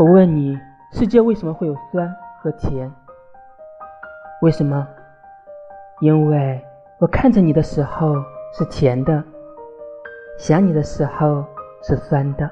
我问你世界为什么会有酸和甜？为什么？因为我看着你的时候是甜的想你的时候是酸的。